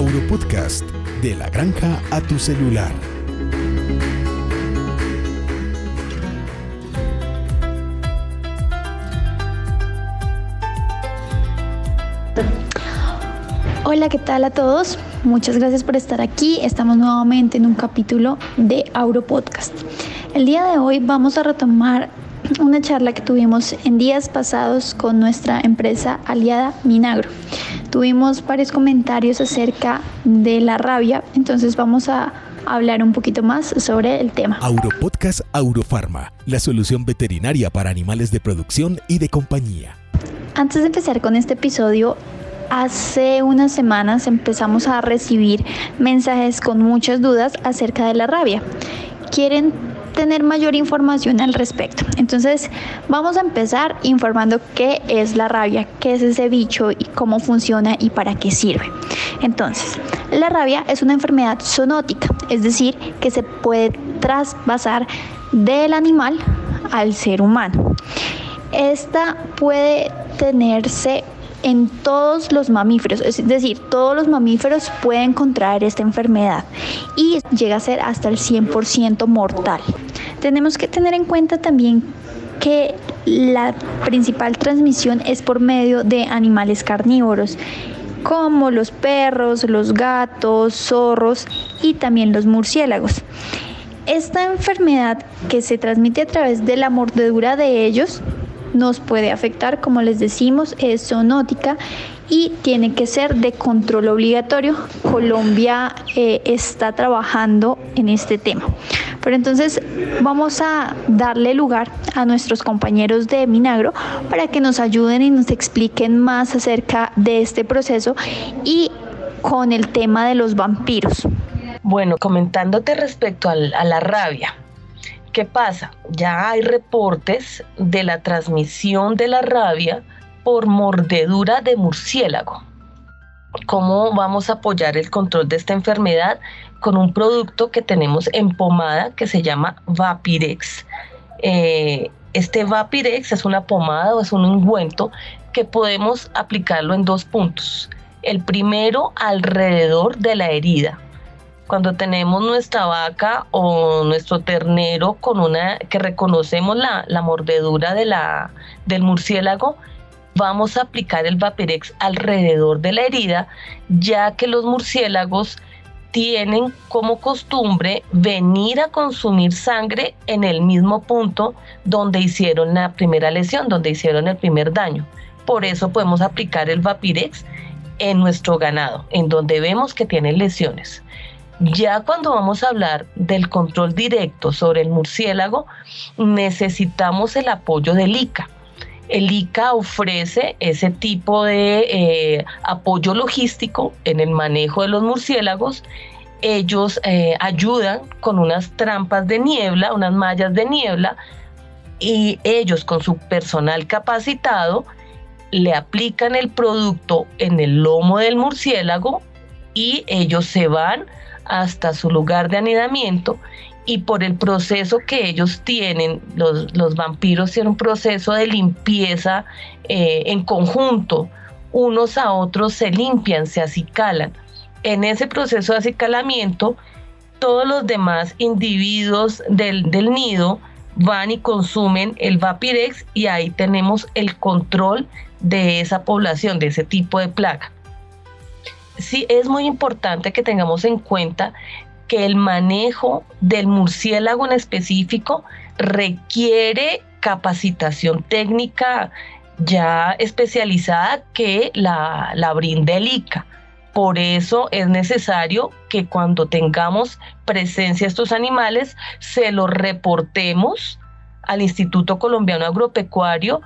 Auropodcast, de la granja a tu celular. Hola, ¿qué tal a todos? Muchas gracias por estar aquí. Estamos nuevamente en un capítulo de Auropodcast. El día de hoy vamos a retomar una charla que tuvimos en días pasados con nuestra empresa aliada Minagro. Tuvimos varios comentarios acerca de la rabia, entonces vamos a hablar un poquito más sobre el tema. Auropodcast Aurofarma, la solución veterinaria para animales de producción y de compañía. Antes de empezar con este episodio, hace unas semanas empezamos a recibir mensajes con muchas dudas acerca de la rabia. Quieren tener mayor información al respecto. Entonces, vamos a empezar informando qué es la rabia, qué es ese bicho y cómo funciona y para qué sirve. Entonces, la rabia es una enfermedad zoonótica, es decir, que se puede traspasar del animal al ser humano. Esta puede tenerse en todos los mamíferos, es decir, todos los mamíferos pueden contraer esta enfermedad y llega a ser hasta el 100% mortal. Tenemos que tener en cuenta también que la principal transmisión es por medio de animales carnívoros como los perros, los gatos, zorros y también los murciélagos. Esta enfermedad que se transmite a través de la mordedura de ellos nos puede afectar, como les decimos, es zoonótica y tiene que ser de control obligatorio. Colombia eh, está trabajando en este tema. Pero entonces vamos a darle lugar a nuestros compañeros de Minagro para que nos ayuden y nos expliquen más acerca de este proceso y con el tema de los vampiros. Bueno, comentándote respecto a la rabia. ¿Qué pasa? Ya hay reportes de la transmisión de la rabia por mordedura de murciélago. ¿Cómo vamos a apoyar el control de esta enfermedad? Con un producto que tenemos en pomada que se llama Vapirex. Eh, este Vapirex es una pomada o es un ungüento que podemos aplicarlo en dos puntos. El primero alrededor de la herida, cuando tenemos nuestra vaca o nuestro ternero con una que reconocemos la, mordedura de la, del murciélago, vamos a aplicar el Vapirex alrededor de la herida, ya que los murciélagos tienen como costumbre venir a consumir sangre en el mismo punto donde hicieron la primera lesión, donde hicieron el primer daño. Por eso podemos aplicar el Vapirex en nuestro ganado, en donde vemos que tienen lesiones. Ya cuando vamos a hablar del control directo sobre el murciélago, necesitamos el apoyo del ICA. El ICA ofrece ese tipo de eh, apoyo logístico en el manejo de los murciélagos. Ellos eh, ayudan con unas trampas de niebla, unas mallas de niebla, y ellos con su personal capacitado le aplican el producto en el lomo del murciélago y ellos se van hasta su lugar de anidamiento y por el proceso que ellos tienen, los, vampiros tienen un proceso de limpieza eh, en conjunto, unos a otros se limpian, se acicalan. En ese proceso de acicalamiento, todos los demás individuos del, del nido van y consumen el Vapirex y ahí tenemos el control de esa población, de ese tipo de plaga sí es muy importante que tengamos en cuenta que el manejo del murciélago en específico requiere capacitación técnica ya especializada que la, la brinde el ICA. Por eso es necesario que cuando tengamos presencia de estos animales se los reportemos al Instituto Colombiano Agropecuario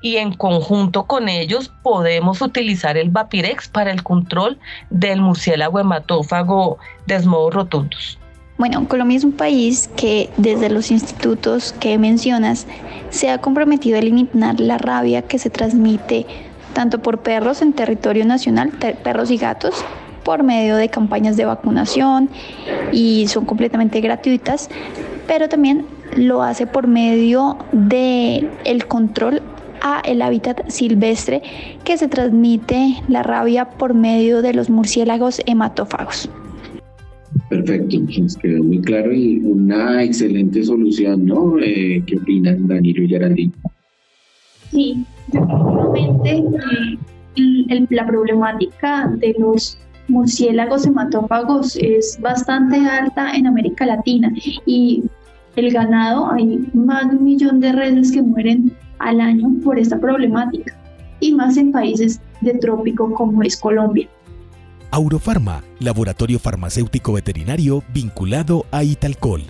y en conjunto con ellos podemos utilizar el Vapirex para el control del murciélago hematófago Desmodo rotundus. Bueno, Colombia es un país que desde los institutos que mencionas se ha comprometido a eliminar la rabia que se transmite tanto por perros en territorio nacional, perros y gatos, por medio de campañas de vacunación y son completamente gratuitas, pero también lo hace por medio de el control a el hábitat silvestre que se transmite la rabia por medio de los murciélagos hematófagos. Perfecto, nos quedó muy claro y una excelente solución, ¿no? Eh, ¿Qué opinan, Danilo y Geraldine? Sí, definitivamente eh, la problemática de los murciélagos hematófagos es bastante alta en América Latina y el ganado, hay más de un millón de reses que mueren al año por esta problemática y más en países de trópico como es Colombia. Aurofarma, laboratorio farmacéutico veterinario vinculado a Italcol.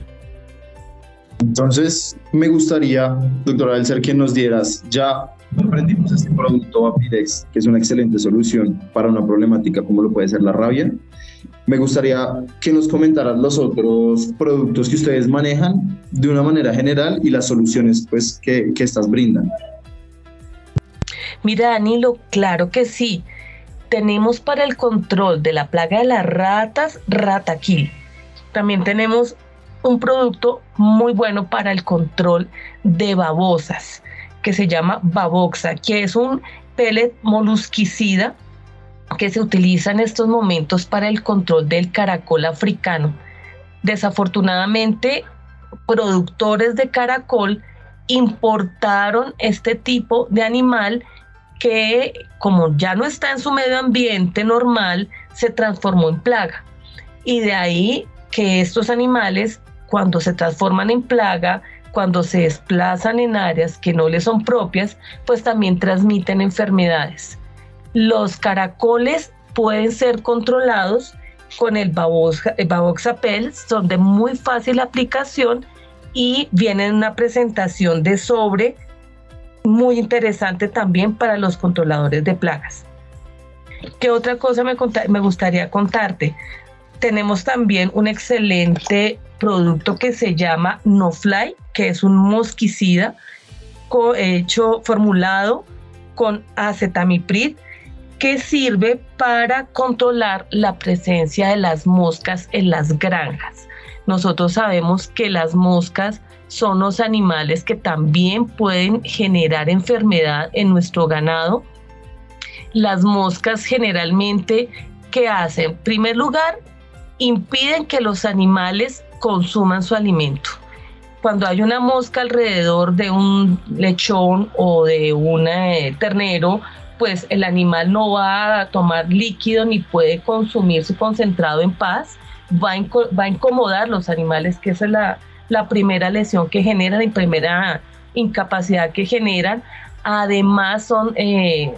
Entonces, me gustaría, doctora Elser, que nos dieras ya aprendimos este producto Apidex, que es una excelente solución para una problemática como lo puede ser la rabia. Me gustaría que nos comentaran los otros productos que ustedes manejan de una manera general y las soluciones pues, que, que estas brindan. Mira, Danilo, claro que sí. Tenemos para el control de la plaga de las ratas, Rataquil. También tenemos un producto muy bueno para el control de babosas que se llama Baboxa, que es un pellet molusquicida que se utiliza en estos momentos para el control del caracol africano. Desafortunadamente, productores de caracol importaron este tipo de animal que, como ya no está en su medio ambiente normal, se transformó en plaga. Y de ahí que estos animales, cuando se transforman en plaga, cuando se desplazan en áreas que no les son propias, pues también transmiten enfermedades. Los caracoles pueden ser controlados con el Baboxapel, son de muy fácil aplicación y vienen una presentación de sobre muy interesante también para los controladores de plagas. ¿Qué otra cosa me, gustaría contarte? Tenemos también un excelente producto que se llama No Fly, que es un mosquicida hecho, formulado con acetamiprid, que sirve para controlar la presencia de las moscas en las granjas. Nosotros sabemos que las moscas son los animales que también pueden generar enfermedad en nuestro ganado. Las moscas generalmente, ¿qué hacen? En primer lugar, impiden que los animales consuman su alimento. Cuando hay una mosca alrededor de un lechón o de un eh, ternero, pues el animal no va a tomar líquido ni puede consumir su concentrado en paz, va a, va a incomodar los animales, que esa es la, la primera lesión que generan y primera incapacidad que generan. Además son... Eh,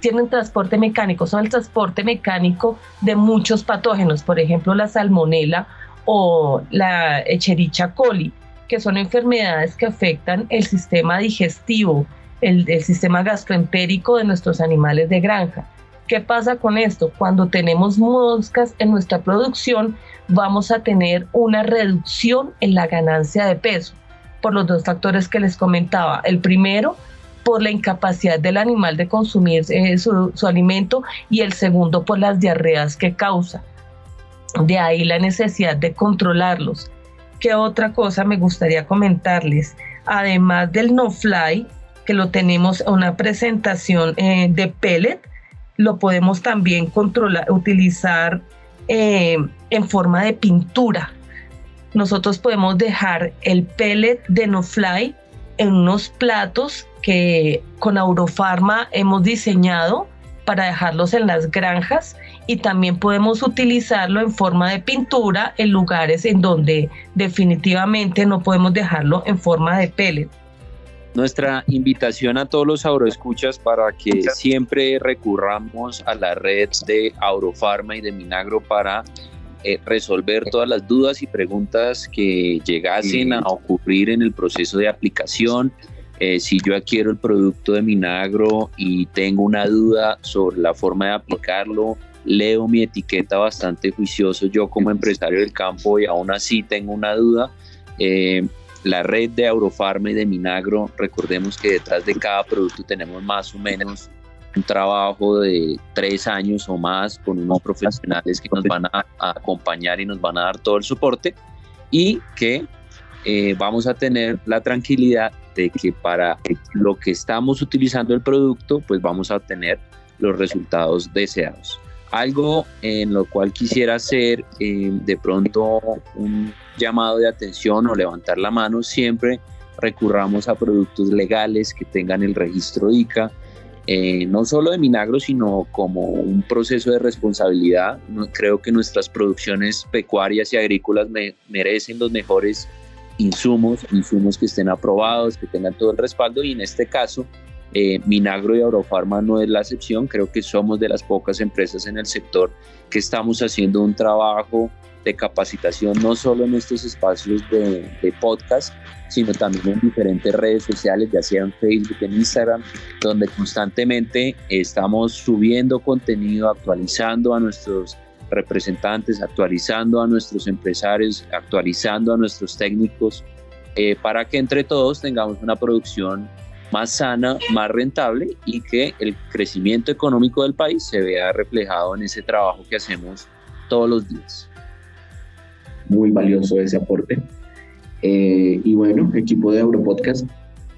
tienen transporte mecánico, son el transporte mecánico de muchos patógenos, por ejemplo la salmonela o la Echerichia coli, que son enfermedades que afectan el sistema digestivo, el, el sistema gastroentérico de nuestros animales de granja. ¿Qué pasa con esto? Cuando tenemos moscas en nuestra producción, vamos a tener una reducción en la ganancia de peso por los dos factores que les comentaba. El primero, por la incapacidad del animal de consumir eh, su, su alimento y el segundo, por las diarreas que causa. De ahí la necesidad de controlarlos. ¿Qué otra cosa me gustaría comentarles? Además del no fly, que lo tenemos en una presentación eh, de pellet, lo podemos también controlar, utilizar eh, en forma de pintura. Nosotros podemos dejar el pellet de no fly en unos platos que con Aurofarma hemos diseñado para dejarlos en las granjas y también podemos utilizarlo en forma de pintura en lugares en donde definitivamente no podemos dejarlo en forma de pellet. Nuestra invitación a todos los agroescuchas para que siempre recurramos a la red de Aurofarma y de Minagro para eh, resolver todas las dudas y preguntas que llegasen a ocurrir en el proceso de aplicación. Eh, si yo adquiero el producto de Minagro y tengo una duda sobre la forma de aplicarlo, leo mi etiqueta bastante juicioso yo como empresario del campo y aún así tengo una duda. Eh, la red de Aurofarma y de Minagro, recordemos que detrás de cada producto tenemos más o menos un trabajo de tres años o más con unos profesionales que nos van a, acompañar y nos van a dar todo el soporte y que eh, vamos a tener la tranquilidad de que para lo que estamos utilizando el producto, pues vamos a obtener los resultados deseados. Algo en lo cual quisiera hacer eh, de pronto un llamado de atención o levantar la mano, siempre recurramos a productos legales que tengan el registro ICA, eh, no solo de Minagro, sino como un proceso de responsabilidad. creo que nuestras producciones pecuarias y agrícolas merecen los mejores insumos, insumos que estén aprobados, que tengan todo el respaldo y en este caso eh, Minagro y Agrofarma no es la excepción, creo que somos de las pocas empresas en el sector que estamos haciendo un trabajo de capacitación no solo en estos espacios de, de podcast, sino también en diferentes redes sociales, ya sea en Facebook, en Instagram, donde constantemente estamos subiendo contenido, actualizando a nuestros representantes, actualizando a nuestros empresarios, actualizando a nuestros técnicos, eh, para que entre todos tengamos una producción más sana, más rentable y que el crecimiento económico del país se vea reflejado en ese trabajo que hacemos todos los días. Muy valioso ese aporte. Eh, y bueno, equipo de Europodcast,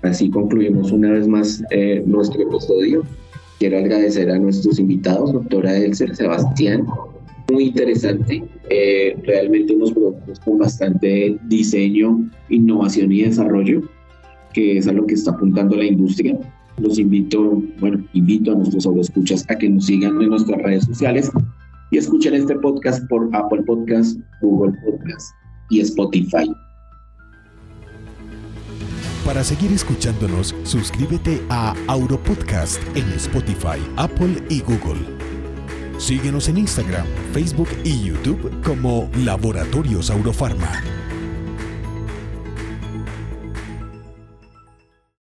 así concluimos una vez más eh, nuestro episodio. Quiero agradecer a nuestros invitados, doctora Elser, Sebastián, muy interesante. Eh, realmente unos productos con bastante diseño, innovación y desarrollo, que es a lo que está apuntando la industria. Los invito, bueno, invito a nuestros escuchas a que nos sigan en nuestras redes sociales y escuchen este podcast por Apple Podcast, Google Podcast y Spotify. Para seguir escuchándonos, suscríbete a Auropodcast en Spotify, Apple y Google. Síguenos en Instagram, Facebook y YouTube como Laboratorios Aurofarma.